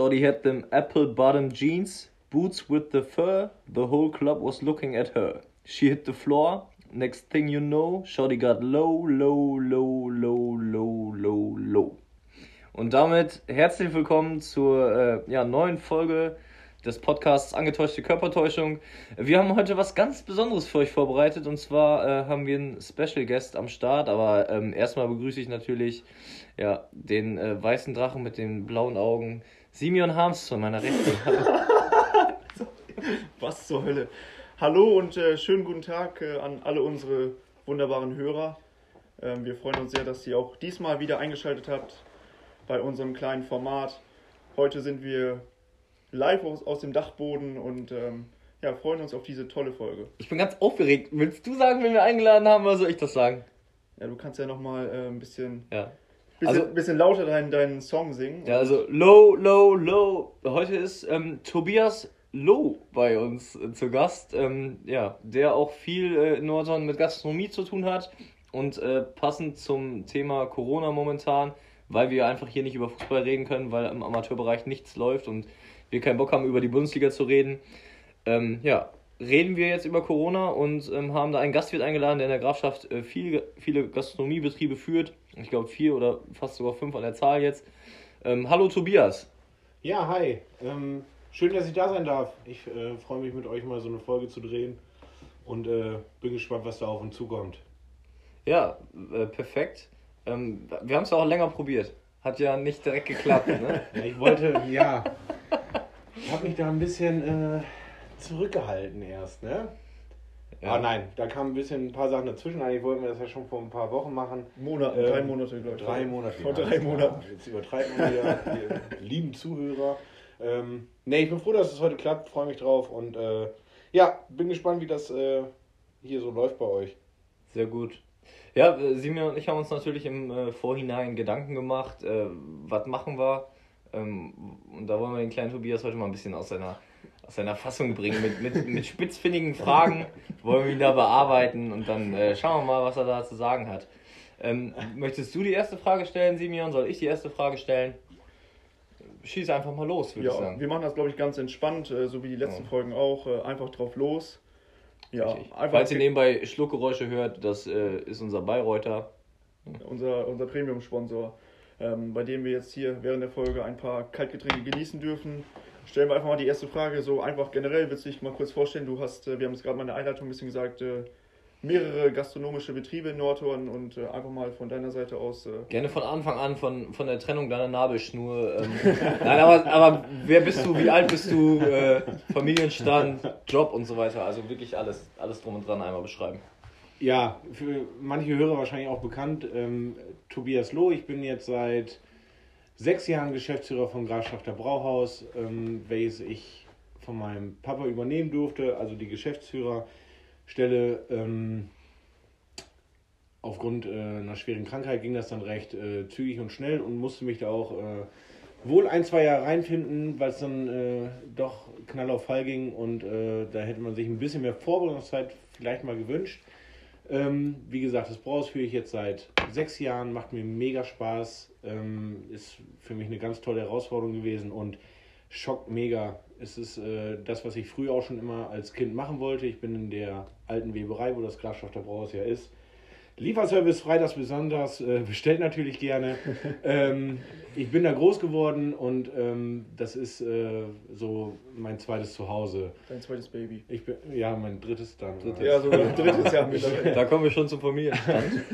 Shorty had them apple bottom jeans, boots with the fur. The whole club was looking at her. She hit the floor. Next thing you know, Shorty got low, low, low, low, low, low, low. Und damit herzlich willkommen zur äh, ja, neuen Folge des Podcasts Angetäuschte Körpertäuschung. Wir haben heute was ganz Besonderes für euch vorbereitet und zwar äh, haben wir einen Special Guest am Start, aber ähm, erstmal begrüße ich natürlich ja, den äh, weißen Drachen mit den blauen Augen, Simeon Harms zu meiner Rechten. was zur Hölle. Hallo und äh, schönen guten Tag äh, an alle unsere wunderbaren Hörer. Ähm, wir freuen uns sehr, dass ihr auch diesmal wieder eingeschaltet habt bei unserem kleinen Format. Heute sind wir live aus, aus dem Dachboden und ähm, ja, freuen uns auf diese tolle Folge. Ich bin ganz aufgeregt. Willst du sagen, wenn wir eingeladen haben, oder soll ich das sagen? Ja, du kannst ja nochmal äh, ein bisschen, Ja. Bisschen, Also- bisschen lauter deinen, deinen Song singen. Ja, also low, low, low. Heute ist ähm, Tobias Low bei uns äh, zu Gast. Ähm, ja, der auch viel äh, in Nordhorn mit Gastronomie zu tun hat. Und äh, passend zum Thema Corona momentan, weil wir einfach hier nicht über Fußball reden können, weil im Amateurbereich nichts läuft und wir keinen Bock haben, über die Bundesliga zu reden. Ähm, ja, reden wir jetzt über Corona und ähm, haben da einen Gastwirt eingeladen, der in der Grafschaft äh, viele, viele Gastronomiebetriebe führt. Ich glaube vier oder fast sogar fünf an der Zahl jetzt. Ähm, hallo Tobias. Ja, hi. Ähm, schön, dass ich da sein darf. Ich äh, freue mich mit euch mal so eine Folge zu drehen und äh, bin gespannt, was da auf uns zukommt. Ja, äh, perfekt. Ähm, wir haben es ja auch länger probiert. Hat ja nicht direkt geklappt. Ne? Ich wollte, ja, ich habe mich da ein bisschen äh, zurückgehalten erst, ne? Ja. Ah nein, da kamen ein bisschen ein paar Sachen dazwischen. Eigentlich wollten wir das ja schon vor ein paar Wochen machen. Monate, Ähm, drei Monate, glaube ich. Drei Monate. Vor ja, drei. Monaten. Jetzt übertreiben wir die lieben Zuhörer. Ähm, nee, ich bin froh, dass es heute klappt, freue mich drauf und äh, ja, bin gespannt, wie das äh, hier so läuft bei euch. Sehr gut. Ja, äh, Simeon und ich haben uns natürlich im äh, Vorhinein Gedanken gemacht, äh, was machen wir. Ähm, und da wollen wir den kleinen Tobias heute mal ein bisschen aus seiner, aus seiner Fassung bringen. Mit, mit, mit spitzfindigen Fragen wollen wir ihn da bearbeiten und dann äh, schauen wir mal, was er da zu sagen hat. Ähm, möchtest du die erste Frage stellen, Simeon? Soll ich die erste Frage stellen? Schieß einfach mal los, würde ich Ja, sagen. wir machen das, glaube ich, ganz entspannt, äh, so wie die letzten Ja. Folgen auch. Äh, einfach drauf los. Ja, Richtig. einfach Falls ihr nebenbei Schluckgeräusche hört, das äh, ist unser Bayreuther. unser, unser Premium-Sponsor, ähm, bei dem wir jetzt hier während der Folge ein paar Kaltgetränke genießen dürfen. Stellen wir einfach mal die erste Frage, so einfach generell, willst du dich mal kurz vorstellen? Du hast, äh, wir haben es gerade mal in der Einleitung ein bisschen gesagt, äh, mehrere gastronomische Betriebe in Nordhorn und äh, einfach mal von deiner Seite aus. Äh, Gerne von Anfang an von, von der Trennung deiner Nabelschnur. Ähm, nein, aber, aber wer bist du, wie alt bist du, äh, Familienstand, Job und so weiter. Also wirklich alles, alles drum und dran einmal beschreiben. Ja, für manche Hörer wahrscheinlich auch bekannt. Ähm, Tobias Loh, ich bin jetzt seit sechs Jahren Geschäftsführer von Grafschafter Brauhaus, ähm, welches ich von meinem Papa übernehmen durfte, also die Geschäftsführerstelle. Ähm, aufgrund äh, einer schweren Krankheit ging das dann recht äh, zügig und schnell und musste mich da auch äh, wohl ein, zwei Jahre reinfinden, weil es dann äh, doch knall auf Fall ging und äh, da hätte man sich ein bisschen mehr Vorbereitungszeit vielleicht mal gewünscht. Ähm, wie gesagt, das Brauhaus führe ich jetzt seit sechs Jahren, macht mir mega Spaß, ähm, ist für mich eine ganz tolle Herausforderung gewesen und schockt mega. Es ist äh, das, was ich früher auch schon immer als Kind machen wollte. Ich bin in der alten Weberei, wo das Grafschafter Brauhaus ja ist. Lieferservice freitags sonntags, äh, bestellt natürlich gerne. ähm, ich bin da groß geworden und ähm, das ist äh, so mein zweites Zuhause. dein zweites Baby. Ich bin, ja, mein drittes dann. Drittes. Ja, sogar ein drittes Jahr mittlerweile. Da kommen wir schon zum Familienstand.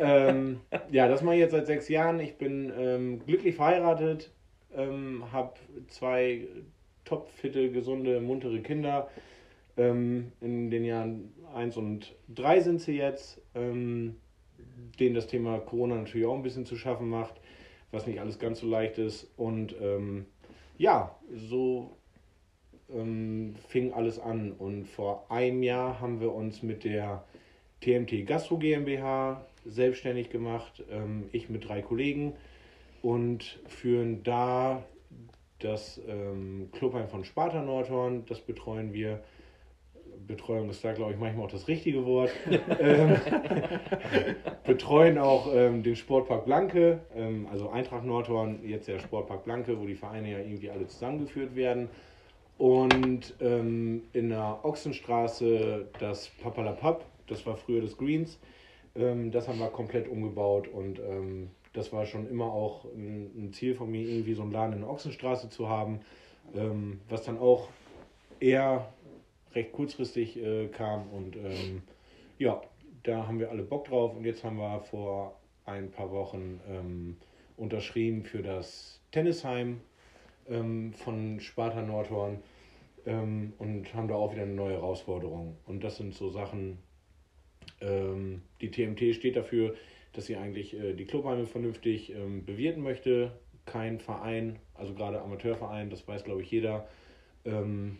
ähm, ja, das mache ich jetzt seit sechs Jahren. Ich bin ähm, glücklich verheiratet, ähm, habe zwei topfitte, gesunde, muntere Kinder. Ähm, in den Jahren eins und drei sind sie jetzt, ähm, denen das Thema Corona natürlich auch ein bisschen zu schaffen macht, was nicht alles ganz so leicht ist. Und ähm, ja, so ähm, fing alles an. Und vor einem Jahr haben wir uns mit der TMT Gastro GmbH selbstständig gemacht, ähm, ich mit drei Kollegen und führen da das ähm, Clubheim von Sparta Nordhorn, das betreuen wir Betreuung ist da, glaube ich, manchmal auch das richtige Wort. ähm, betreuen auch ähm, den Sportpark Blanke, ähm, also Eintracht Nordhorn, jetzt der Sportpark Blanke, wo die Vereine ja irgendwie alle zusammengeführt werden. Und ähm, in der Ochsenstraße das Papalapap, das war früher das Greens. Ähm, das haben wir komplett umgebaut und ähm, das war schon immer auch ein, Ziel von mir, irgendwie so einen Laden in der Ochsenstraße zu haben, was dann auch eher recht kurzfristig äh, kam und ähm, ja, da haben wir alle Bock drauf und jetzt haben wir vor ein paar Wochen ähm, unterschrieben für das Tennisheim ähm, von Sparta Nordhorn ähm, und haben da auch wieder eine neue Herausforderung. Und das sind so Sachen, ähm, die TMT steht dafür, dass sie eigentlich äh, die Clubheime vernünftig ähm, bewirten möchte. Kein Verein, also gerade Amateurverein, das weiß glaube ich jeder, ähm,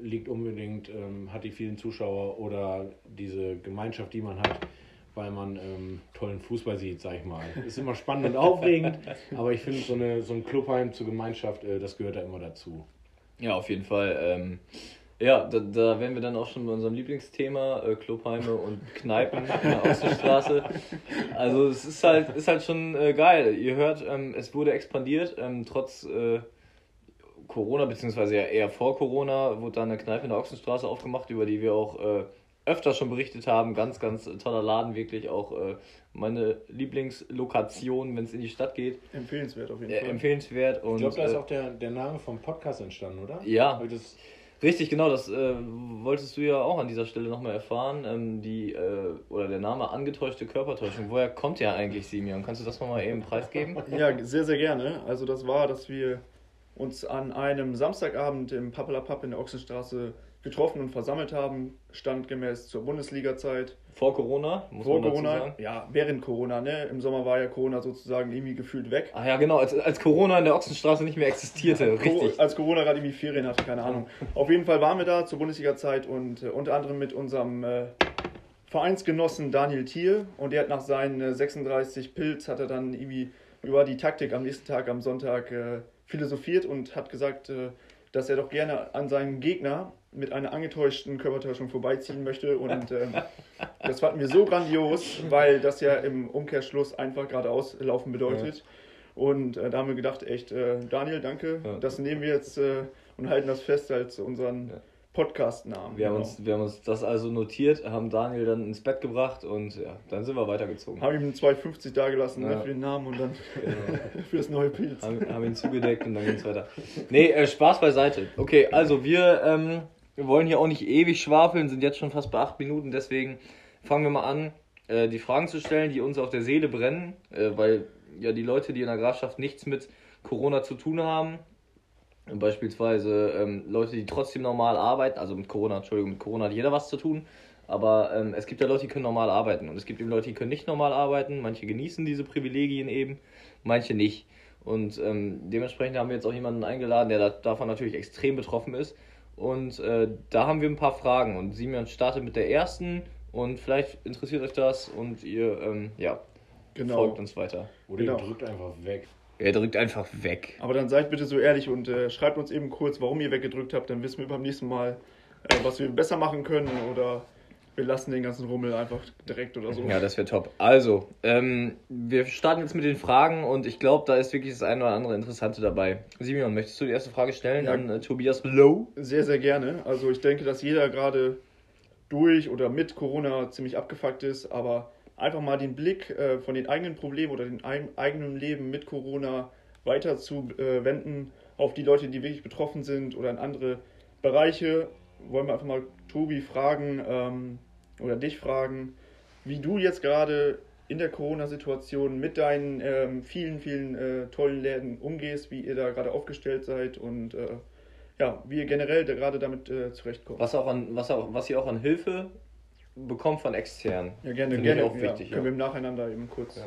liegt unbedingt, ähm, hat die vielen Zuschauer oder diese Gemeinschaft, die man hat, weil man ähm, tollen Fußball sieht, sag ich mal. Ist immer spannend und aufregend, aber ich finde, so, so ein Clubheim zur Gemeinschaft, äh, das gehört da immer dazu. Ja, auf jeden Fall. Ähm, ja, da, da wären wir dann auch schon bei unserem Lieblingsthema, äh, Clubheime und Kneipen in der Außenstraße. Also es ist halt, ist halt schon äh, geil. Ihr hört, ähm, es wurde expandiert, ähm, trotz äh, Corona, beziehungsweise ja eher vor Corona, wurde da eine Kneipe in der Ochsenstraße aufgemacht, über die wir auch äh, öfter schon berichtet haben. Ganz, ganz toller Laden, wirklich auch äh, meine Lieblingslokation, wenn es in die Stadt geht. Empfehlenswert auf jeden äh, Fall. Empfehlenswert. Und, ich glaube, da ist auch der, der Name vom Podcast entstanden, oder? Ja. Richtig, genau, das äh, wolltest du ja auch an dieser Stelle nochmal erfahren. Ähm, die, äh, oder der Name angetäuschte Körpertäuschung. Woher kommt der eigentlich, Simeon? Kannst du das nochmal eben preisgeben? Ja, sehr, sehr gerne. Also das war, dass wir uns an einem Samstagabend im Pappelapapp in der Ochsenstraße getroffen und versammelt haben, standgemäß zur Bundesliga-Zeit. Vor Corona, muss Vor Corona, ja, während Corona, ne? Im Sommer war ja Corona sozusagen irgendwie gefühlt weg. Ah ja, genau, als, als Corona in der Ochsenstraße nicht mehr existierte, richtig. Als Corona gerade irgendwie Ferien hatte, keine Ahnung. Auf jeden Fall waren wir da zur Bundesliga-Zeit und äh, unter anderem mit unserem äh, Vereinsgenossen Daniel Thiel und der hat nach seinen äh, 36 Pilz hat er dann irgendwie über die Taktik am nächsten Tag, am Sonntag, äh, philosophiert und hat gesagt, äh, dass er doch gerne an seinem Gegner mit einer angetäuschten Körpertäuschung vorbeiziehen möchte. Und äh, das fanden wir so grandios, weil das ja im Umkehrschluss einfach geradeaus laufen bedeutet. Ja. Und äh, da haben wir gedacht, echt, äh, Daniel, danke, ja. das nehmen wir jetzt äh, und halten das fest als unseren ja. Podcast-Namen. Wir, genau. haben uns, wir haben uns das also notiert, haben Daniel dann ins Bett gebracht und ja, dann sind wir weitergezogen. Haben ihm 2,50 da gelassen ne, für den Namen und dann genau. für das neue Pilz. Haben, haben ihn zugedeckt und dann ging es weiter. Nee, äh, Spaß beiseite. Okay, also wir ähm, wir wollen hier auch nicht ewig schwafeln, sind jetzt schon fast bei acht Minuten, deswegen fangen wir mal an, äh, die Fragen zu stellen, die uns auf der Seele brennen, äh, weil ja die Leute, die in der Grafschaft nichts mit Corona zu tun haben, beispielsweise ähm, Leute, die trotzdem normal arbeiten, also mit Corona, Entschuldigung, mit Corona hat jeder was zu tun, aber ähm, es gibt ja Leute, die können normal arbeiten und es gibt eben Leute, die können nicht normal arbeiten, manche genießen diese Privilegien eben, manche nicht. Und ähm, dementsprechend haben wir jetzt auch jemanden eingeladen, der da, davon natürlich extrem betroffen ist und äh, da haben wir ein paar Fragen. Und Simeon startet mit der ersten. Und vielleicht interessiert euch das und ihr ähm, ja, genau. folgt uns weiter. Oder genau. ihr drückt einfach weg. Er drückt einfach weg. Aber dann seid bitte so ehrlich und äh, schreibt uns eben kurz, warum ihr weggedrückt habt. Dann wissen wir beim nächsten Mal, äh, was wir besser machen können oder wir lassen den ganzen Rummel einfach direkt oder so. Ja, das wäre top. Also, ähm, wir starten jetzt mit den Fragen und ich glaube, da ist wirklich das eine oder andere Interessante dabei. Simeon, möchtest du die erste Frage stellen ja. an äh, Tobias Low? Sehr, sehr gerne. Also, ich denke, dass jeder gerade durch oder mit Corona ziemlich abgefuckt ist, aber einfach mal den Blick äh, von den eigenen Problemen oder dem eigenen Leben mit Corona weiter zu äh, wenden auf die Leute, die wirklich betroffen sind oder in andere Bereiche wollen wir einfach mal Tobi fragen ähm, oder dich fragen, wie du jetzt gerade in der Corona-Situation mit deinen ähm, vielen, vielen äh, tollen Läden umgehst, wie ihr da gerade aufgestellt seid und äh, ja, wie ihr generell da gerade damit äh, zurechtkommt. Was, auch an, was, auch, was ihr auch an Hilfe bekommt von extern. Ja, gerne, Finde gerne. auch wichtig. Ja, können wir im Nacheinander eben kurz. Ja.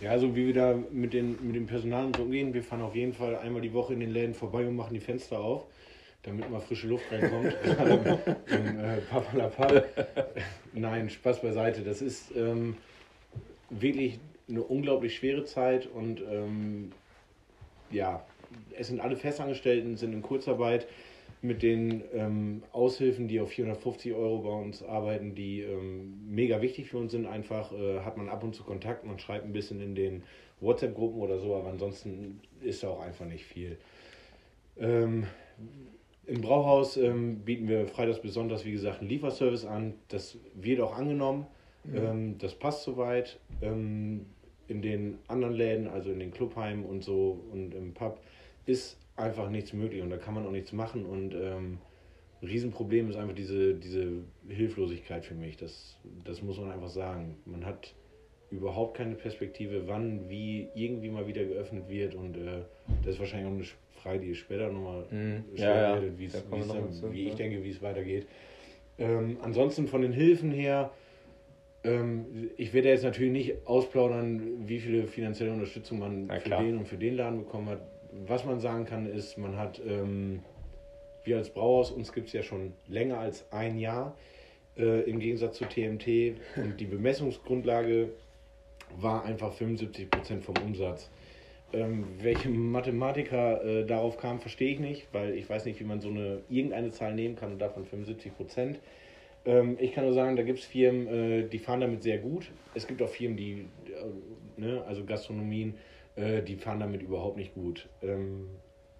Ja, also wie wir da mit, den, mit dem Personal und so umgehen, wir fahren auf jeden Fall einmal die Woche in den Läden vorbei und machen die Fenster auf damit mal frische Luft reinkommt. Im, äh, Papalapap. Nein, Spaß beiseite. Das ist ähm, wirklich eine unglaublich schwere Zeit und ähm, ja, es sind alle Festangestellten, sind in Kurzarbeit. Mit den ähm, Aushilfen, die auf 450 Euro bei uns arbeiten, die ähm, mega wichtig für uns sind. Einfach äh, hat man ab und zu Kontakt, man schreibt ein bisschen in den WhatsApp-Gruppen oder so, aber ansonsten ist da auch einfach nicht viel. Ähm, Im Brauhaus ähm, bieten wir freitags bis sonntags, wie gesagt, einen Lieferservice an. Das wird auch angenommen. Mhm. das passt soweit. Ähm, in den anderen Läden, also in den Clubheimen und so und im Pub, ist einfach nichts möglich und da kann man auch nichts machen. Und ähm, ein Riesenproblem ist einfach diese, diese Hilflosigkeit für mich. Das, das muss man einfach sagen. Man hat überhaupt keine Perspektive, wann, wie irgendwie mal wieder geöffnet wird und äh, das ist wahrscheinlich auch eine Frage, die später nochmal mhm. ja, ja. wie, wie ich denke, wie es weitergeht. Ähm, ansonsten von den Hilfen her, ähm, ich werde jetzt natürlich nicht ausplaudern, wie viele finanzielle Unterstützung man für den und für den Laden bekommen hat was man sagen kann, ist, man hat, ähm, wir als Brauhaus, uns gibt es ja schon länger als ein Jahr, äh, im Gegensatz zu TMT. Und die Bemessungsgrundlage war einfach 75% vom Umsatz. Ähm, welche Mathematiker äh, darauf kamen, verstehe ich nicht, weil ich weiß nicht, wie man so eine irgendeine Zahl nehmen kann und davon 75 Prozent. Ähm, ich kann nur sagen, da gibt es Firmen, äh, die fahren damit sehr gut. Es gibt auch Firmen, die, äh, ne, also Gastronomien, äh, die fahren damit überhaupt nicht gut. Ähm,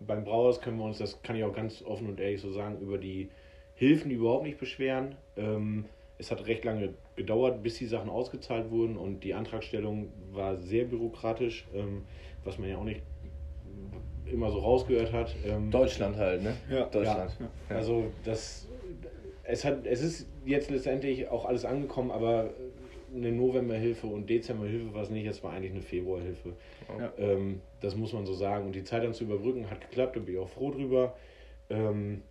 beim Brauers können wir uns, das kann ich auch ganz offen und ehrlich so sagen, über die Hilfen überhaupt nicht beschweren. Ähm, es hat recht lange gedauert, bis die Sachen ausgezahlt wurden und die Antragstellung war sehr bürokratisch, ähm, was man ja auch nicht immer so rausgehört hat. Ähm, Deutschland halt, ne? Ja, Deutschland. Ja. Also das, es hat, es ist jetzt letztendlich auch alles angekommen, aber eine Novemberhilfe und Dezemberhilfe war es nicht, es war eigentlich eine Februarhilfe. Ja. Ähm, das muss man so sagen. Und die Zeit dann zu überbrücken hat geklappt, da bin ich auch froh drüber. Ähm,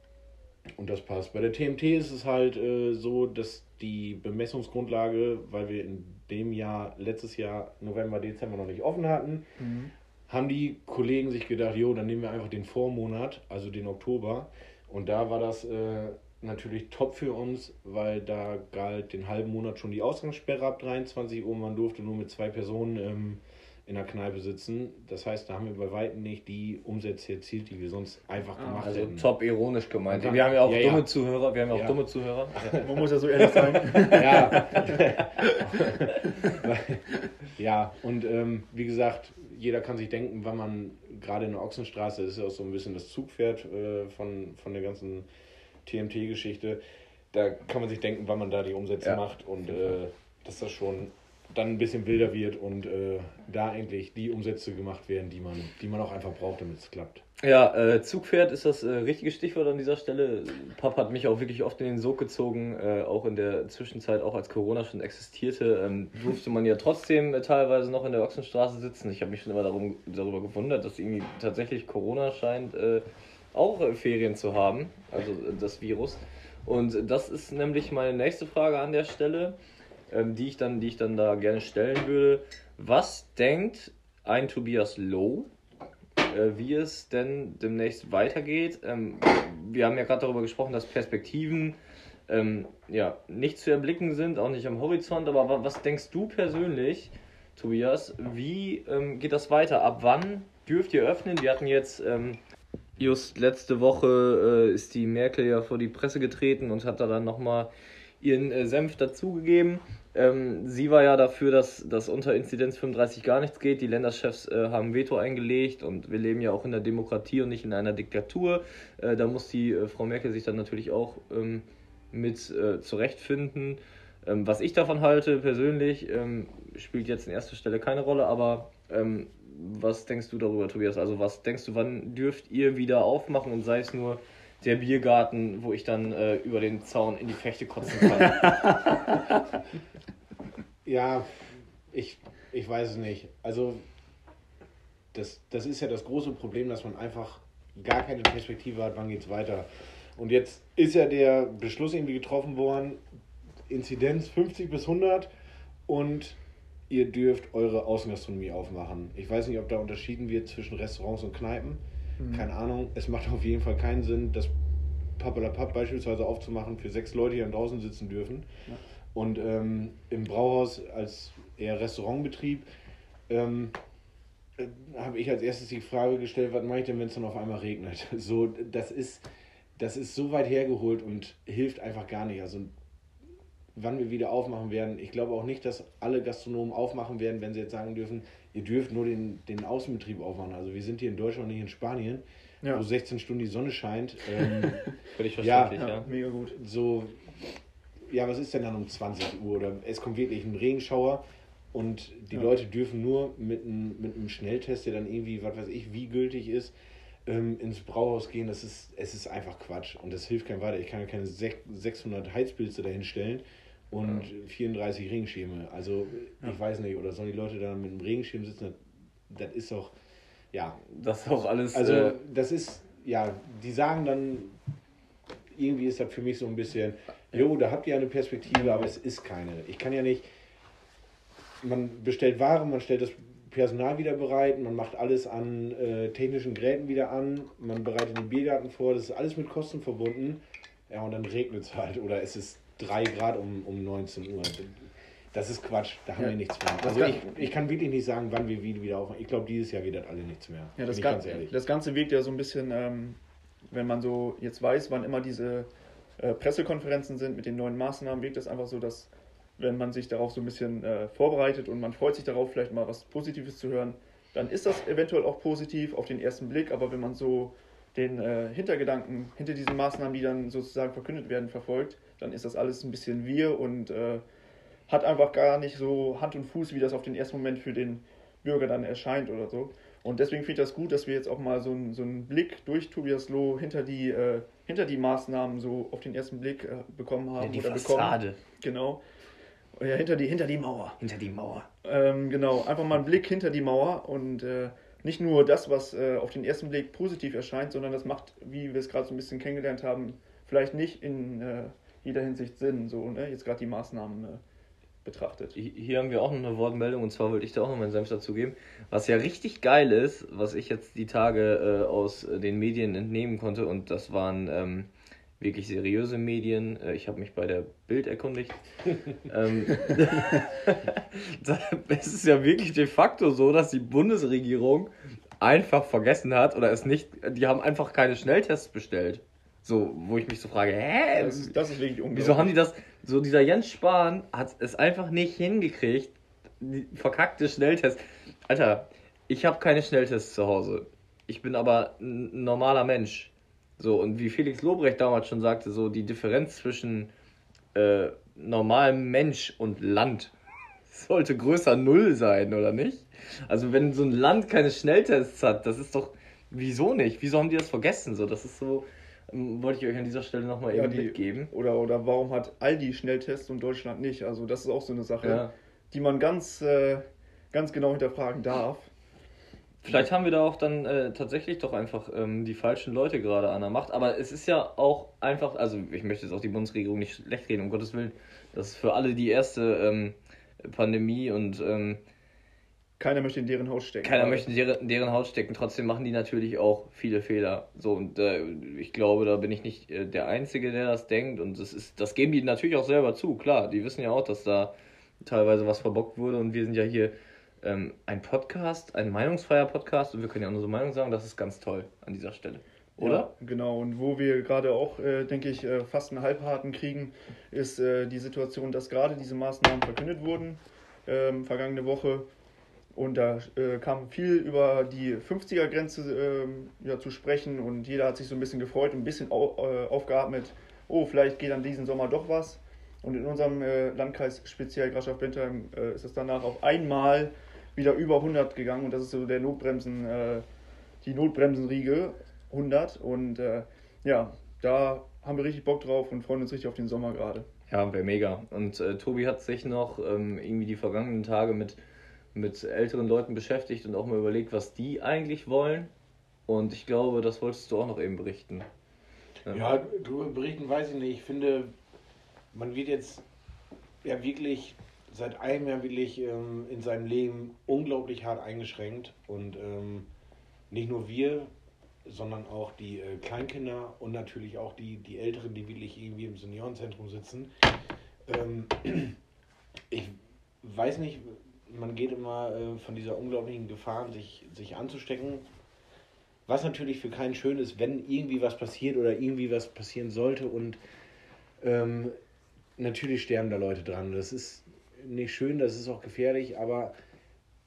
und das passt. Bei der TMT ist es halt äh, so, dass die Bemessungsgrundlage, weil wir in dem Jahr, letztes Jahr, November, Dezember noch nicht offen hatten, mhm. haben die Kollegen sich gedacht, jo, dann nehmen wir einfach den Vormonat, also den Oktober. Und da war das äh, natürlich top für uns, weil da galt den halben Monat schon die Ausgangssperre ab 23 Uhr. Man durfte nur mit zwei Personen ähm, in der Kneipe sitzen. Das heißt, da haben wir bei weitem nicht die Umsätze erzielt, die wir sonst einfach ah, gemacht also hätten. Also top ironisch gemeint. Dann, wir haben ja auch ja, dumme ja. Zuhörer. Wir haben ja auch ja. dumme Zuhörer. Man muss ja so ehrlich sein. ja. ja, und ähm, wie gesagt, jeder kann sich denken, wenn man gerade in der Ochsenstraße ist, ist ja auch so ein bisschen das Zugpferd äh, von, von der ganzen TMT-Geschichte. Da kann man sich denken, wann man da die Umsätze ja. macht und äh, dass das schon dann ein bisschen wilder wird und äh, da eigentlich die Umsätze gemacht werden, die man, die man auch einfach braucht, damit es klappt. Ja, äh, Zugpferd ist das äh, richtige Stichwort an dieser Stelle. Pap hat mich auch wirklich oft in den Sog gezogen, äh, auch in der Zwischenzeit, auch als Corona schon existierte, ähm, durfte man ja trotzdem äh, teilweise noch in der Ochsenstraße sitzen. Ich habe mich schon immer darum, darüber gewundert, dass irgendwie tatsächlich Corona scheint äh, auch äh, Ferien zu haben, also äh, das Virus. Und das ist nämlich meine nächste Frage an der Stelle, ähm, die, ich dann, die ich dann da gerne stellen würde. Was denkt ein Tobias Low, äh, wie es denn demnächst weitergeht? Ähm, wir haben ja gerade darüber gesprochen, dass Perspektiven ähm, ja, nicht zu erblicken sind, auch nicht am Horizont. Aber was denkst du persönlich, Tobias, wie ähm, geht das weiter? Ab wann dürft ihr öffnen? Wir hatten jetzt ähm, just letzte Woche äh, ist die Merkel ja vor die Presse getreten und hat da dann nochmal ihren äh, Senf dazugegeben. Ähm, sie war ja dafür, dass, dass unter Inzidenz 35 gar nichts geht. Die Länderchefs äh, haben Veto eingelegt und wir leben ja auch in der Demokratie und nicht in einer Diktatur. Äh, da muss die äh, Frau Merkel sich dann natürlich auch ähm, mit äh, zurechtfinden. Ähm, was ich davon halte persönlich, ähm, spielt jetzt in erster Stelle keine Rolle, aber ähm, was denkst du darüber, Tobias? Also was denkst du, wann dürft ihr wieder aufmachen und sei es nur der Biergarten, wo ich dann äh, über den Zaun in die Fechte kotzen kann? ja, ich, ich weiß es nicht. Also das, das ist ja das große Problem, dass man einfach gar keine Perspektive hat, wann geht es weiter. Und jetzt ist ja der Beschluss irgendwie getroffen worden, Inzidenz 50 bis 100 und ihr dürft eure Außengastronomie aufmachen. Ich weiß nicht, ob da unterschieden wird zwischen Restaurants und Kneipen. Mhm. Keine Ahnung. Es macht auf jeden Fall keinen Sinn, das Pappelapapp beispielsweise aufzumachen für sechs Leute, die dann draußen sitzen dürfen. Ja. Und ähm, im Brauhaus als eher Restaurantbetrieb ähm, äh, habe ich als erstes die Frage gestellt, was mache ich denn, wenn es dann auf einmal regnet? So, das ist das ist so weit hergeholt und hilft einfach gar nicht. Also wann wir wieder aufmachen werden, ich glaube auch nicht, dass alle Gastronomen aufmachen werden, wenn sie jetzt sagen dürfen, ihr dürft nur den, den Außenbetrieb aufmachen. Also wir sind hier in Deutschland, nicht in Spanien, ja. wo 16 Stunden die Sonne scheint. Ähm, Völlig verständlich, ja, ja. Mega gut. So, ja, was ist denn dann um 20 Uhr? Oder es kommt wirklich ein Regenschauer und die ja. Leute dürfen nur mit, ein, mit einem Schnelltest, der dann irgendwie, was weiß ich, wie gültig ist, ähm, ins Brauhaus gehen. Das ist, es ist einfach Quatsch und das hilft keinem weiter. Ich kann ja keine 600 Heizpilze dahinstellen und ja. 34 Regenschirme. Also, ich weiß nicht, oder sollen die Leute da mit einem Regenschirm sitzen? Das, das ist doch, ja. Das ist auch alles. Also, äh, das ist, ja, die sagen dann, irgendwie ist das für mich so ein bisschen, jo, da habt ihr eine Perspektive, aber es ist keine. Ich kann ja nicht, man bestellt Ware, man stellt das Personal wieder bereit, man macht alles an äh, technischen Geräten wieder an, man bereitet den Biergarten vor, das ist alles mit Kosten verbunden. Ja, und dann regnet es halt oder es ist 3 Grad um, um 19 Uhr. Das ist Quatsch, da haben ja. wir nichts mehr. Also ich, ich kann wirklich nicht sagen, wann wir wieder aufmachen. Ich glaube, dieses Jahr wird das alle nichts mehr. Ja, das, ganz das Ganze wirkt ja so ein bisschen, ähm, wenn man so jetzt weiß, wann immer diese äh, Pressekonferenzen sind mit den neuen Maßnahmen, wirkt das einfach so, dass wenn man sich darauf so ein bisschen äh, vorbereitet und man freut sich darauf, vielleicht mal was Positives zu hören, dann ist das eventuell auch positiv auf den ersten Blick, aber wenn man so den äh, Hintergedanken hinter diesen Maßnahmen, die dann sozusagen verkündet werden, verfolgt, dann ist das alles ein bisschen wir und äh, hat einfach gar nicht so Hand und Fuß, wie das auf den ersten Moment für den Bürger dann erscheint oder so. Und deswegen finde ich das gut, dass wir jetzt auch mal so, ein, so einen Blick durch Tobias Loh hinter die, äh, hinter die Maßnahmen so auf den ersten Blick äh, bekommen haben. Ja, die oder Fassade. Bekommen. Genau. Ja, hinter die, hinter die Mauer. Hinter die Mauer. Ähm, genau, einfach mal einen Blick hinter die Mauer und äh, nicht nur das, was äh, auf den ersten Blick positiv erscheint, sondern das macht, wie wir es gerade so ein bisschen kennengelernt haben, vielleicht nicht in äh, jeder Hinsicht Sinn, so, ne? jetzt gerade die Maßnahmen äh, betrachtet. Hier haben wir auch noch eine Wortmeldung und zwar wollte ich da auch noch meinen Senf dazu geben. Was ja richtig geil ist, was ich jetzt die Tage äh, aus den Medien entnehmen konnte und das waren ähm, wirklich seriöse Medien. Äh, ich habe mich bei der Bild erkundigt. ähm, es ist ja wirklich de facto so, dass die Bundesregierung einfach vergessen hat oder es nicht, die haben einfach keine Schnelltests bestellt. So, wo ich mich so frage, hä? Das ist, das ist wirklich unglaublich. Wieso haben die das? So, dieser Jens Spahn hat es einfach nicht hingekriegt, die verkackte Schnelltests. Alter, ich habe keine Schnelltests zu Hause. Ich bin aber ein normaler Mensch. So, und wie Felix Lobrecht damals schon sagte, so die Differenz zwischen äh, normalem Mensch und Land sollte größer Null sein, oder nicht? Also wenn so ein Land keine Schnelltests hat, das ist doch, wieso nicht? Wieso haben die das vergessen? So, das ist so, wollte ich euch an dieser Stelle nochmal ja, eben die, mitgeben. Oder, oder warum hat Aldi Schnelltests und Deutschland nicht? Also das ist auch so eine Sache, ja. die man ganz, äh, ganz genau hinterfragen darf. Vielleicht haben wir da auch dann äh, tatsächlich doch einfach ähm, die falschen Leute gerade an der Macht. Aber es ist ja auch einfach, also ich möchte jetzt auch die Bundesregierung nicht schlecht reden, um Gottes Willen. Das ist für alle die erste ähm, Pandemie und ähm, keiner möchte in deren Haus stecken. Keiner möchte in deren, deren Haus stecken. Trotzdem machen die natürlich auch viele Fehler. So und äh, ich glaube, da bin ich nicht äh, der Einzige, der das denkt. Und das ist, das geben die natürlich auch selber zu. Klar, die wissen ja auch, dass da teilweise was verbockt wurde und wir sind ja hier ähm, ein Podcast, ein meinungsfreier Podcast und wir können ja unsere Meinung sagen, das ist ganz toll an dieser Stelle. Oder? Ja, genau, und wo wir gerade auch, äh, denke ich, äh, fast einen Halbharten kriegen, ist äh, die Situation, dass gerade diese Maßnahmen verkündet wurden, ähm, vergangene Woche. Und da äh, kam viel über die 50er-Grenze ähm, ja, zu sprechen und jeder hat sich so ein bisschen gefreut, ein bisschen au äh, aufgeatmet. Oh, vielleicht geht an diesem Sommer doch was. Und in unserem äh, Landkreis, speziell Grafschaft-Bentheim, ist es danach auf einmal wieder über 100 gegangen und das ist so der Notbremsen, äh, die Notbremsenriege 100 und äh, ja, da haben wir richtig Bock drauf und freuen uns richtig auf den Sommer gerade. Ja, wäre mega. Und äh, Tobi hat sich noch ähm, irgendwie die vergangenen Tage mit, mit älteren Leuten beschäftigt und auch mal überlegt, was die eigentlich wollen. Und ich glaube, das wolltest du auch noch eben berichten. Ja, du berichten weiß ich nicht. Ich finde, man wird jetzt ja wirklich seit einem Jahr wirklich ähm, in seinem Leben unglaublich hart eingeschränkt und ähm, nicht nur wir, sondern auch die äh, Kleinkinder und natürlich auch die, die Älteren, die wirklich irgendwie im Seniorenzentrum sitzen. Ähm, ich weiß nicht, man geht immer äh, von dieser unglaublichen Gefahr, sich, sich anzustecken. Was natürlich für keinen schön ist, wenn irgendwie was passiert oder irgendwie was passieren sollte und ähm, natürlich sterben da Leute dran. Das ist nicht schön, das ist auch gefährlich, aber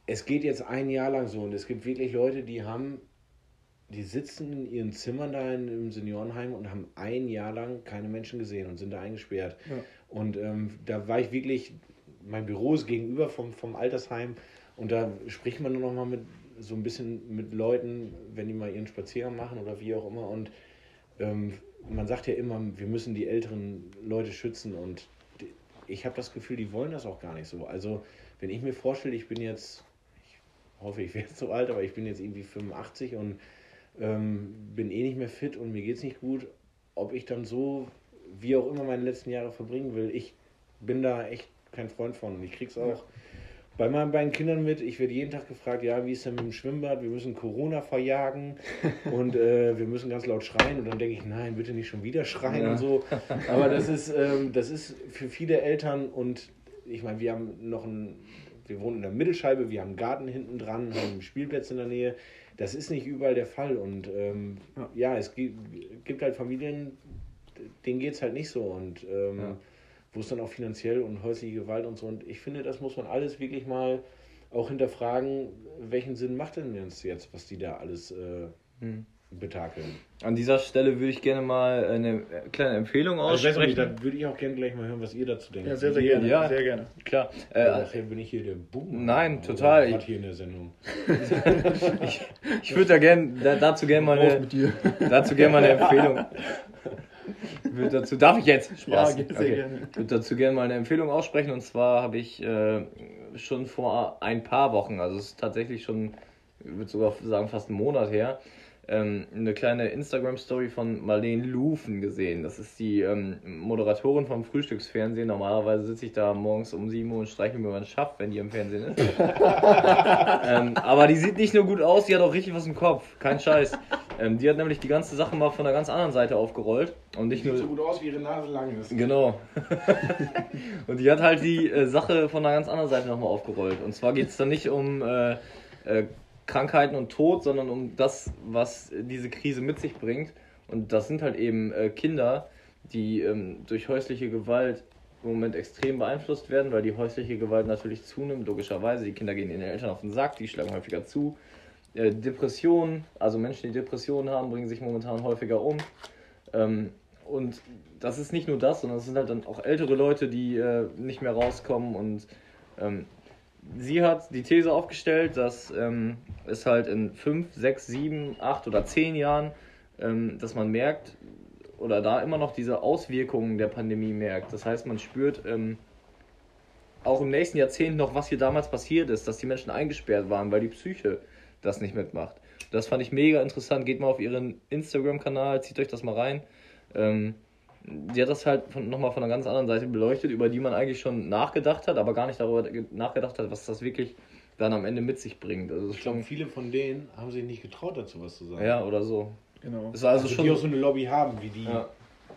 es geht jetzt ein Jahr lang so und es gibt wirklich Leute, die haben, die sitzen in ihren Zimmern da in, im Seniorenheim und haben ein Jahr lang keine Menschen gesehen und sind da eingesperrt. Ja. Und ähm, da war ich wirklich, mein Büro ist gegenüber vom, vom Altersheim und da spricht man nur noch mal mit so ein bisschen mit Leuten, wenn die mal ihren Spaziergang machen oder wie auch immer. Und ähm, man sagt ja immer, wir müssen die älteren Leute schützen und ich habe das Gefühl, die wollen das auch gar nicht so. Also wenn ich mir vorstelle, ich bin jetzt, ich hoffe, ich werde so alt, aber ich bin jetzt irgendwie 85 und ähm, bin eh nicht mehr fit und mir geht es nicht gut, ob ich dann so, wie auch immer, meine letzten Jahre verbringen will, ich bin da echt kein Freund von und ich krieg's auch. Ja bei meinen beiden Kindern mit. Ich werde jeden Tag gefragt, ja, wie ist denn mit dem Schwimmbad? Wir müssen Corona verjagen und äh, wir müssen ganz laut schreien. Und dann denke ich, nein, bitte nicht schon wieder schreien ja. und so. Aber das ist, ähm, das ist für viele Eltern und ich meine, wir haben noch ein, wir wohnen in der Mittelscheibe, wir haben einen Garten hinten dran, haben Spielplätze in der Nähe. Das ist nicht überall der Fall. Und ähm, ja. ja. es gibt, gibt halt Familien, denen geht es halt nicht so. Und ähm, ja wo es dann auch finanziell und häusliche Gewalt und so. Und ich finde, das muss man alles wirklich mal auch hinterfragen, welchen Sinn macht denn das jetzt, was die da alles äh, hm. betakeln. An dieser Stelle würde ich gerne mal eine kleine Empfehlung aussprechen. Also, da würde ich auch gerne gleich mal hören, was ihr dazu denkt. Ja, sehr, sehr gerne. Ja, sehr gerne. Klar. Äh, Nachher bin ich hier der Boom. Nein, total. Ich hier in der Sendung. ich ich würde da gern, da, dazu gerne mal eine, dazu gerne mal eine Empfehlung würde dazu, darf ich jetzt? Spaß. Ja, sehr okay. gerne. Ich würde dazu gerne mal eine Empfehlung aussprechen und zwar habe ich äh, schon vor ein paar Wochen, also es ist tatsächlich schon, ich würde sogar sagen fast einen Monat her, ähm, eine kleine Instagram-Story von Marlene Lufen gesehen. Das ist die ähm, Moderatorin vom Frühstücksfernsehen. Normalerweise sitze ich da morgens um 7 Uhr und streiche mir meinen Schaft, wenn die im Fernsehen ist. ähm, aber die sieht nicht nur gut aus, die hat auch richtig was im Kopf. Kein Scheiß. Ähm, die hat nämlich die ganze Sache mal von der ganz anderen Seite aufgerollt. Und nicht sieht nur so gut aus, wie ihre Nase lang ist. Genau. und die hat halt die äh, Sache von einer ganz anderen Seite nochmal aufgerollt. Und zwar geht es da nicht um äh, äh, Krankheiten und Tod, sondern um das, was diese Krise mit sich bringt. Und das sind halt eben äh, Kinder, die ähm, durch häusliche Gewalt im Moment extrem beeinflusst werden, weil die häusliche Gewalt natürlich zunimmt, logischerweise. Die Kinder gehen ihren Eltern auf den Sack, die schlagen häufiger zu. Äh, Depressionen, also Menschen, die Depressionen haben, bringen sich momentan häufiger um. Ähm, und das ist nicht nur das, sondern es sind halt dann auch ältere Leute, die äh, nicht mehr rauskommen und ähm, sie hat die These aufgestellt, dass ähm, es halt in 5, 6, 7, 8 oder 10 Jahren, ähm, dass man merkt oder da immer noch diese Auswirkungen der Pandemie merkt. Das heißt, man spürt ähm, auch im nächsten Jahrzehnt noch, was hier damals passiert ist, dass die Menschen eingesperrt waren, weil die Psyche das nicht mitmacht. Das fand ich mega interessant. Geht mal auf ihren Instagram-Kanal, zieht euch das mal rein. Ähm, die hat das halt von, nochmal von einer ganz anderen Seite beleuchtet, über die man eigentlich schon nachgedacht hat, aber gar nicht darüber nachgedacht hat, was das wirklich dann am Ende mit sich bringt. Also ich glaube, viele von denen haben sich nicht getraut, dazu was zu sagen. Ja, oder so. Genau. Es war also, also schon, die auch so eine Lobby haben, wie die ja.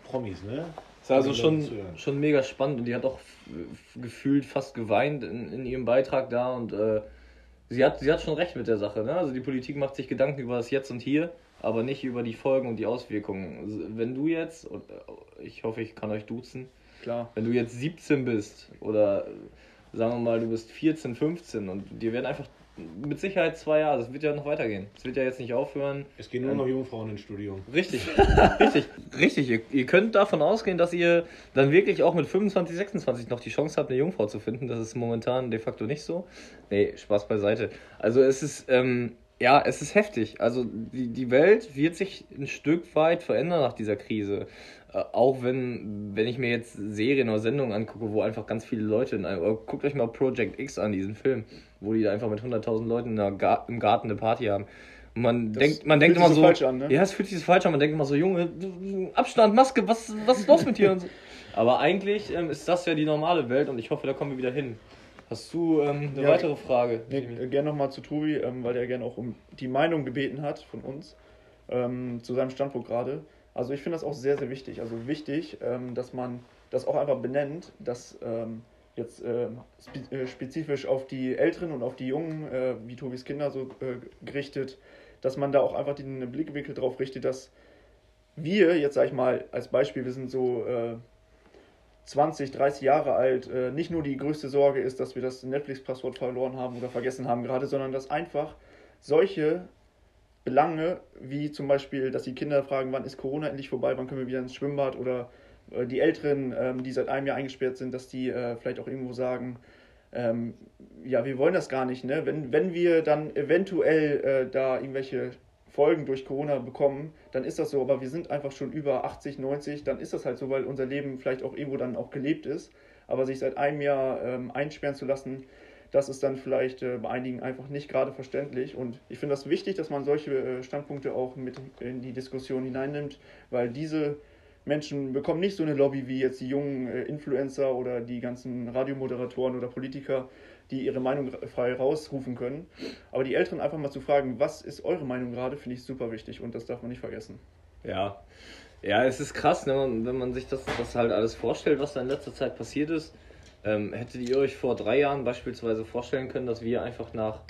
Promis, ne? Es war also schon, schon mega spannend und die hat auch gefühlt fast geweint in, in ihrem Beitrag da und äh, sie, hat, sie hat schon recht mit der Sache. Ne? Also die Politik macht sich Gedanken über das Jetzt und Hier aber nicht über die Folgen und die Auswirkungen. Wenn du jetzt, und äh, ich hoffe, ich kann euch duzen, Klar. wenn du jetzt 17 bist oder sagen wir mal, du bist 14, 15 und dir werden einfach mit Sicherheit zwei Jahre, das wird ja noch weitergehen. Es wird ja jetzt nicht aufhören. Es gehen nur ähm, noch Jungfrauen ins Studium. Richtig, richtig, richtig. Ihr, ihr, könnt davon ausgehen, dass ihr dann wirklich auch mit 25, 26 noch die Chance habt, eine Jungfrau zu finden. Das ist momentan de facto nicht so. Nee, Spaß beiseite. Also es ist, ähm, ja, es ist heftig. Also die, die Welt wird sich ein Stück weit verändern nach dieser Krise. Äh, auch wenn, wenn ich mir jetzt Serien oder Sendungen angucke, wo einfach ganz viele Leute in einem, guckt euch mal Project X an, diesen Film, wo die da einfach mit 100.000 Leuten Ga im Garten eine Party haben. Und man das denkt, man denkt immer so, falsch an, ne? ja, es fühlt sich so falsch an. Man denkt immer so, Junge, Abstand, Maske, was, was ist los mit dir? So. Aber eigentlich ähm, ist das ja die normale Welt und ich hoffe, da kommen wir wieder hin. Hast du ähm, eine ja, weitere Frage? Nee, gerne nochmal zu Tobi, ähm, weil der gerne auch um die Meinung gebeten hat von uns ähm, zu seinem Standpunkt gerade. Also ich finde das auch sehr, sehr wichtig. Also wichtig, ähm, dass man das auch einfach benennt, dass ähm, jetzt äh, spe äh, spezifisch auf die Älteren und auf die Jungen, äh, wie Tobis Kinder so äh, gerichtet, dass man da auch einfach den Blickwinkel drauf richtet, dass wir, jetzt sag ich mal als Beispiel, wir sind so äh, 20, 30 Jahre alt, äh, nicht nur die größte Sorge ist, dass wir das Netflix-Passwort verloren haben oder vergessen haben gerade, sondern dass einfach solche Belange, wie zum Beispiel, dass die Kinder fragen, wann ist Corona endlich vorbei, wann können wir wieder ins Schwimmbad oder äh, die Älteren, ähm, die seit einem Jahr eingesperrt sind, dass die äh, vielleicht auch irgendwo sagen, ähm, ja, wir wollen das gar nicht. Ne? Wenn, wenn wir dann eventuell äh, da irgendwelche Folgen durch Corona bekommen, dann ist das so. Aber wir sind einfach schon über 80, 90, dann ist das halt so, weil unser Leben vielleicht auch irgendwo dann auch gelebt ist. Aber sich seit einem Jahr ähm, einsperren zu lassen, das ist dann vielleicht äh, bei einigen einfach nicht gerade verständlich. Und ich finde das wichtig, dass man solche äh, Standpunkte auch mit in die Diskussion hineinnimmt, weil diese Menschen bekommen nicht so eine Lobby wie jetzt die jungen äh, Influencer oder die ganzen Radiomoderatoren oder Politiker, die ihre Meinung frei rausrufen können. Aber die Älteren einfach mal zu fragen, was ist eure Meinung gerade, finde ich super wichtig und das darf man nicht vergessen. Ja, ja, es ist krass, ne, wenn, man, sich das, das halt alles vorstellt, was da in letzter Zeit passiert ist. Ähm, hättet ihr euch vor drei Jahren beispielsweise vorstellen können, dass wir einfach nach,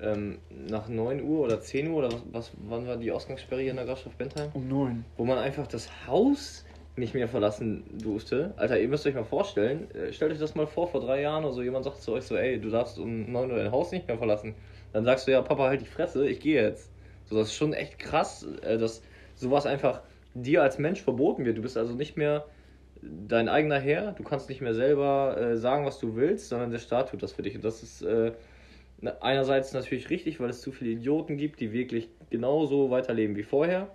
ähm, nach 9 Uhr oder 10 Uhr oder was, was wann war die Ausgangssperre hier in der Grafschaft Bentheim? Um 9. Wo man einfach das Haus nicht mehr verlassen durfte. Alter, ihr müsst euch mal vorstellen, äh, stellt euch das mal vor, vor drei Jahren oder so, jemand sagt zu euch so, ey, du darfst um 9 Uhr dein Haus nicht mehr verlassen. Dann sagst du ja, Papa, halt die Fresse, ich gehe jetzt. So, das ist schon echt krass, äh, dass sowas einfach dir als Mensch verboten wird. Du bist also nicht mehr dein eigener Herr, du kannst nicht mehr selber äh, sagen, was du willst, sondern der Staat tut das für dich. Und das ist einerseits natürlich richtig, weil es zu viele Idioten gibt, die wirklich genauso weiterleben wie vorher.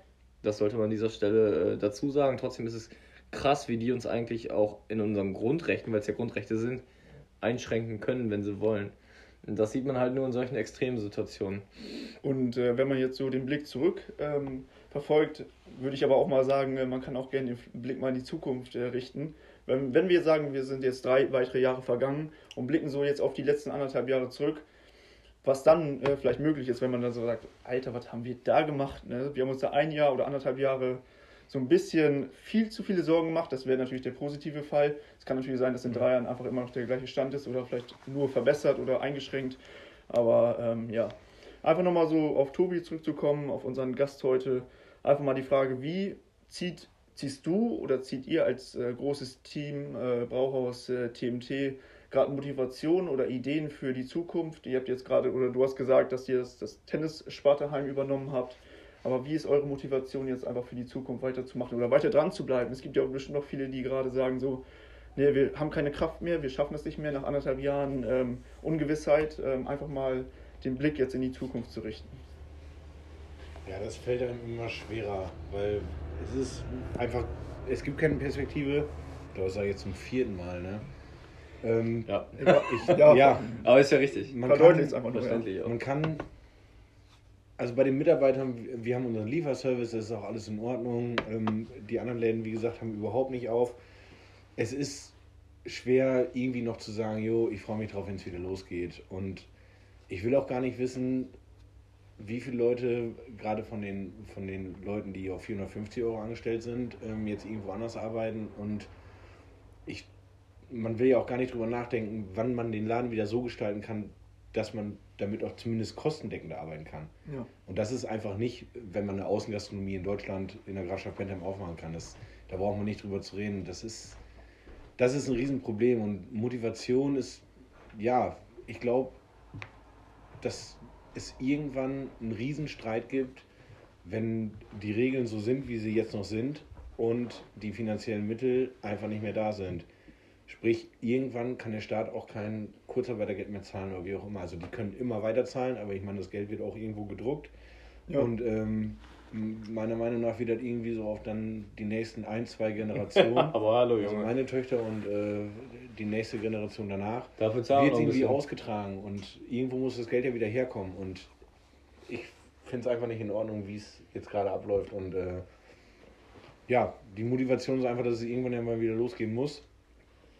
Das sollte man an dieser Stelle äh, dazu sagen. Trotzdem ist es krass, wie die uns eigentlich auch in unseren Grundrechten, weil es ja Grundrechte sind, einschränken können, wenn sie wollen. Und das sieht man halt nur in solchen extremen Situationen. Und äh, wenn man jetzt so den Blick zurück ähm, verfolgt, würde ich aber auch mal sagen, äh, man kann auch gerne den Blick mal in die Zukunft äh, richten. Wenn, wenn wir sagen, wir sind jetzt drei weitere Jahre vergangen und blicken so jetzt auf die letzten anderthalb Jahre zurück, was dann äh, vielleicht möglich ist, wenn man dann so sagt, Alter, was haben wir da gemacht? Ne? Wir haben uns da ein Jahr oder anderthalb Jahre so ein bisschen viel zu viele Sorgen gemacht. Das wäre natürlich der positive Fall. Es kann natürlich sein, dass in drei Jahren einfach immer noch der gleiche Stand ist oder vielleicht nur verbessert oder eingeschränkt. Aber ähm, ja, einfach nochmal so auf Tobi zurückzukommen, auf unseren Gast heute. Einfach mal die Frage, wie zieht, ziehst du oder zieht ihr als äh, großes Team äh, Brauhaus äh, TMT gerade Motivation oder Ideen für die Zukunft? Ihr habt jetzt gerade, oder du hast gesagt, dass ihr das, das Tennis-Spartaheim übernommen habt. Aber wie ist eure Motivation jetzt einfach für die Zukunft weiterzumachen oder weiter dran zu bleiben? Es gibt ja bestimmt noch viele, die gerade sagen so, nee, wir haben keine Kraft mehr, wir schaffen es nicht mehr nach anderthalb Jahren ähm, Ungewissheit, ähm, einfach mal den Blick jetzt in die Zukunft zu richten. Ja, das fällt einem immer schwerer, weil es ist einfach, es gibt keine Perspektive. Das sage ich jetzt zum vierten Mal, ne? Ähm, Ja. ich, Ja, ja, Aber ist ja richtig. man Verdeutlicht es einfach nur. Ja. Verständlich auch. man kann, also bei den Mitarbeitern, wir haben unseren Lieferservice, das ist auch alles in Ordnung. Ähm, die anderen Läden, wie gesagt, haben überhaupt nicht auf. Es ist schwer, irgendwie noch zu sagen, jo, ich freue mich drauf, wenn es wieder losgeht. Und ich will auch gar nicht wissen, wie viele Leute, gerade von den, von den Leuten, die auf 450 Euro angestellt sind, ähm, jetzt irgendwo anders arbeiten. Und ich, man will ja auch gar nicht drüber nachdenken, wann man den Laden wieder so gestalten kann, dass man damit auch zumindest kostendeckender arbeiten kann. Ja. Und das ist einfach nicht, wenn man eine Außengastronomie in Deutschland in der Grafschaft Bentham aufmachen kann. Das, da braucht man nicht drüber zu reden. Das ist, das ist ein Riesenproblem. Und Motivation ist, ja, ich glaube, dass es irgendwann einen Riesenstreit gibt, wenn die Regeln so sind, wie sie jetzt noch sind und die finanziellen Mittel einfach nicht mehr da sind. Sprich, irgendwann kann der Staat auch kein Kurzarbeitergeld mehr zahlen oder wie auch immer. Also die können immer weiter zahlen, aber ich meine, das Geld wird auch irgendwo gedruckt. Ja. Und ähm, meiner Meinung nach wird das irgendwie so auf dann die nächsten ein, zwei Generationen. Aber hallo, also Junge. meine Töchter und äh, die nächste Generation danach Dafür wird irgendwie bisschen. ausgetragen und irgendwo muss das Geld ja wieder herkommen und ich finde es einfach nicht in Ordnung, wie es jetzt gerade abläuft und äh, ja, die Motivation ist einfach, dass es irgendwann ja mal wieder losgehen muss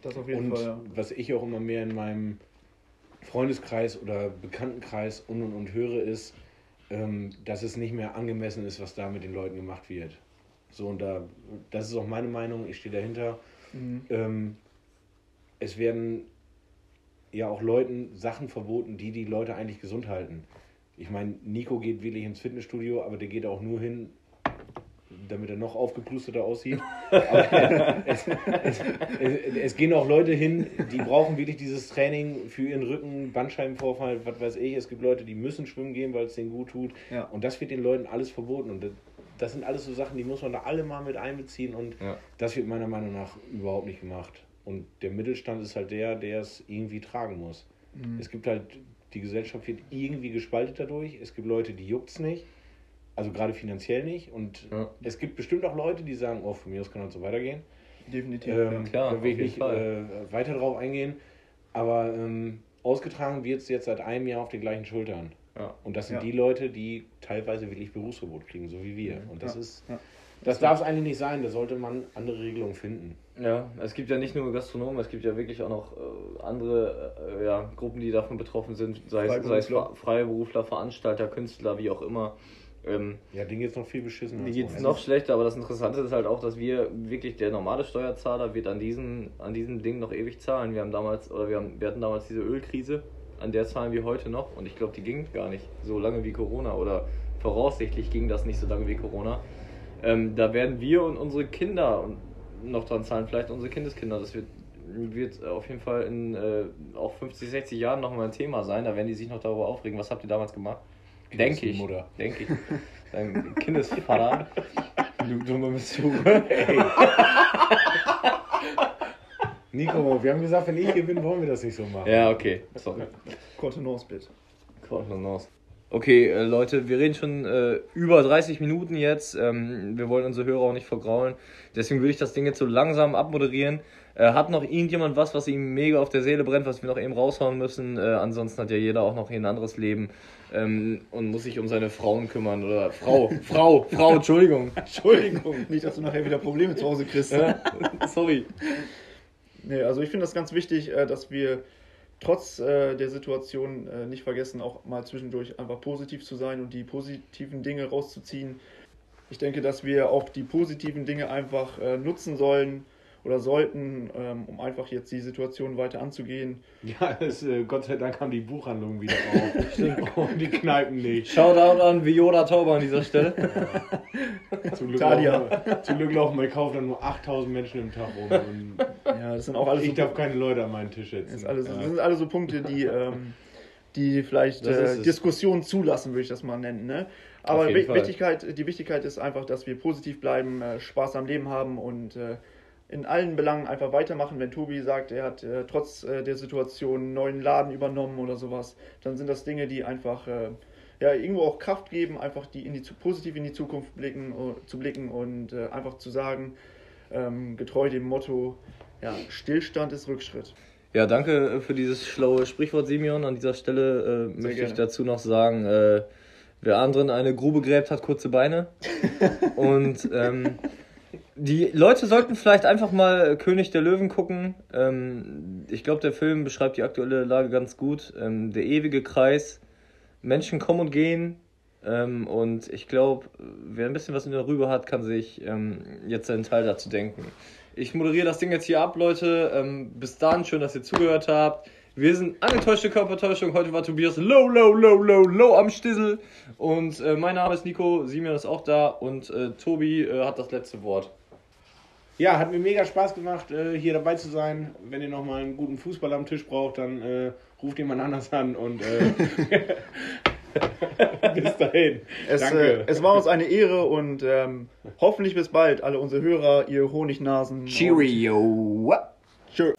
Das auf jeden und Fall, ja. was ich auch immer mehr in meinem Freundeskreis oder Bekanntenkreis und und und höre ist, ähm, dass es nicht mehr angemessen ist, was da mit den Leuten gemacht wird. So und da, das ist auch meine Meinung, ich stehe dahinter. Mhm. Ähm, es werden ja auch Leuten Sachen verboten, die die Leute eigentlich gesund halten. Ich meine, Nico geht wirklich ins Fitnessstudio, aber der geht auch nur hin, damit er noch aufgeplusteter aussieht. Aber es, es, es, es, gehen auch Leute hin, die brauchen wirklich dieses Training für ihren Rücken, Bandscheibenvorfall, was weiß ich. Es gibt Leute, die müssen schwimmen gehen, weil es denen gut tut. Ja. Und das wird den Leuten alles verboten. Und das, das sind alles so Sachen, die muss man da alle mal mit einbeziehen. Und Ja. das wird meiner Meinung nach überhaupt nicht gemacht. Und der Mittelstand ist halt der, der es irgendwie tragen muss. Es gibt halt, die Gesellschaft wird irgendwie gespalten dadurch. Es gibt Leute, die juckt es nicht. Also gerade finanziell nicht. Und Ja. es gibt bestimmt auch Leute, die sagen, oh, von mir aus kann das so weitergehen. Definitiv. Ähm, klar, da will ich nicht äh, weiter drauf eingehen. Aber ähm, ausgetragen wird es jetzt seit einem Jahr auf den gleichen Schultern. Ja. Und das sind Ja. die Leute, die teilweise wirklich Berufsverbot kriegen, so wie wir. Und das ist, das darf es eigentlich nicht sein. Da sollte man andere Regelungen finden. Ja, es gibt ja nicht nur Gastronomen, es gibt ja wirklich auch noch äh, andere äh, ja, Gruppen, die davon betroffen sind, sei es, sei es Freiberufler. Fre- Freiberufler, Veranstalter, Künstler, wie auch immer. Ähm, Ja, denen geht es noch viel beschissen. Mir geht es noch schlechter, aber das Interessante ist halt auch, dass wir wirklich der normale Steuerzahler wird an diesen, an diesen Dingen noch ewig zahlen. Wir haben damals, oder wir, haben, wir hatten damals diese Ölkrise, an der zahlen wir heute noch und ich glaube, die ging gar nicht so lange wie Corona oder voraussichtlich ging das nicht so lange wie Corona. Ähm, da werden wir und unsere Kinder und noch dran zahlen, vielleicht unsere Kindeskinder. Das wird, wird auf jeden Fall in äh, auch 50, 60 Jahren nochmal ein Thema sein. Da werden die sich noch darüber aufregen. Was habt ihr damals gemacht? Denke ich. Mutter. Denke ich. Dein Kindesvater. Du dumme Besuch. Nico, wir haben gesagt, wenn ich hier bin, wollen wir das nicht so machen. Ja, okay. Sorry. Contenance bitte. Kontenance. Okay, äh, Leute, wir reden schon äh, über 30 Minuten jetzt. Ähm, wir wollen unsere Hörer auch nicht vergraulen. Deswegen würde ich das Ding jetzt so langsam abmoderieren. Äh, hat noch irgendjemand was, was ihm mega auf der Seele brennt, was wir noch eben raushauen müssen? Äh, ansonsten hat ja jeder auch noch ein anderes Leben ähm, und muss sich um seine Frauen kümmern. Oder Frau, Frau, Frau, Entschuldigung. Entschuldigung. Nicht, dass du nachher wieder Probleme zu Hause kriegst. Ja, Sorry. Nee, also ich finde das ganz wichtig, äh, dass wir trotz äh, der Situation äh, nicht vergessen, auch mal zwischendurch einfach positiv zu sein und die positiven Dinge rauszuziehen. Ich denke, dass wir auch die positiven Dinge einfach äh, nutzen sollen oder sollten, ähm, um einfach jetzt die Situation weiter anzugehen. Ja, es, äh, Gott sei Dank haben die Buchhandlungen wieder auf. Und die Kneipen nicht. Shoutout an Viola Tauber an dieser Stelle. Zum Glück, laufen, zum Glück laufen bei Kaufland nur 8000 Menschen im Tag rum. Ja, das sind auch alles ich so, darf keine Leute an meinen Tisch setzen. das, ist alles, Ja. das sind alles so Punkte, die, ähm, die vielleicht Das ist äh. Diskussionen zulassen, würde ich das mal nennen. Ne? Aber. Wichtigkeit, die Wichtigkeit ist einfach, dass wir positiv bleiben, äh, Spaß am Leben haben und äh, in allen Belangen einfach weitermachen. Wenn Tobi sagt, er hat äh, trotz äh, der Situation einen neuen Laden übernommen oder sowas, dann sind das Dinge, die einfach äh, ja, irgendwo auch Kraft geben, einfach die in die positiv in die Zukunft blicken, äh, zu blicken und äh, einfach zu sagen, ähm, getreu dem Motto, ja, Stillstand ist Rückschritt. Ja, danke äh, für dieses schlaue Sprichwort, Simeon. An dieser Stelle möchte ich gerne. dazu noch sagen, wer anderen eine Grube gräbt, hat kurze Beine. Und ähm, die Leute sollten vielleicht einfach mal König der Löwen gucken. Ähm, ich glaube, der Film beschreibt die aktuelle Lage ganz gut. Ähm, der ewige Kreis. Menschen kommen und gehen. Ähm, und ich glaube, wer ein bisschen was in der Rübe hat, kann sich ähm, jetzt seinen Teil dazu denken. Ich moderiere das Ding jetzt hier ab, Leute. Ähm, bis dann, schön, dass ihr zugehört habt. Wir sind angetäuschte Körpertäuschung. Heute war Tobias low, low, low, low, low am Stissel. Und äh, mein Name ist Nico, Simeon ist auch da und äh, Tobi äh, hat das letzte Wort. Ja, hat mir mega Spaß gemacht, äh, hier dabei zu sein. Wenn ihr nochmal einen guten Fußball am Tisch braucht, dann äh, ruft jemand anders an und äh, bis dahin. Es, Danke. äh, es war uns eine Ehre und ähm, hoffentlich bis bald, alle unsere Hörer, ihr Honignasen. Cheerio. Tschö.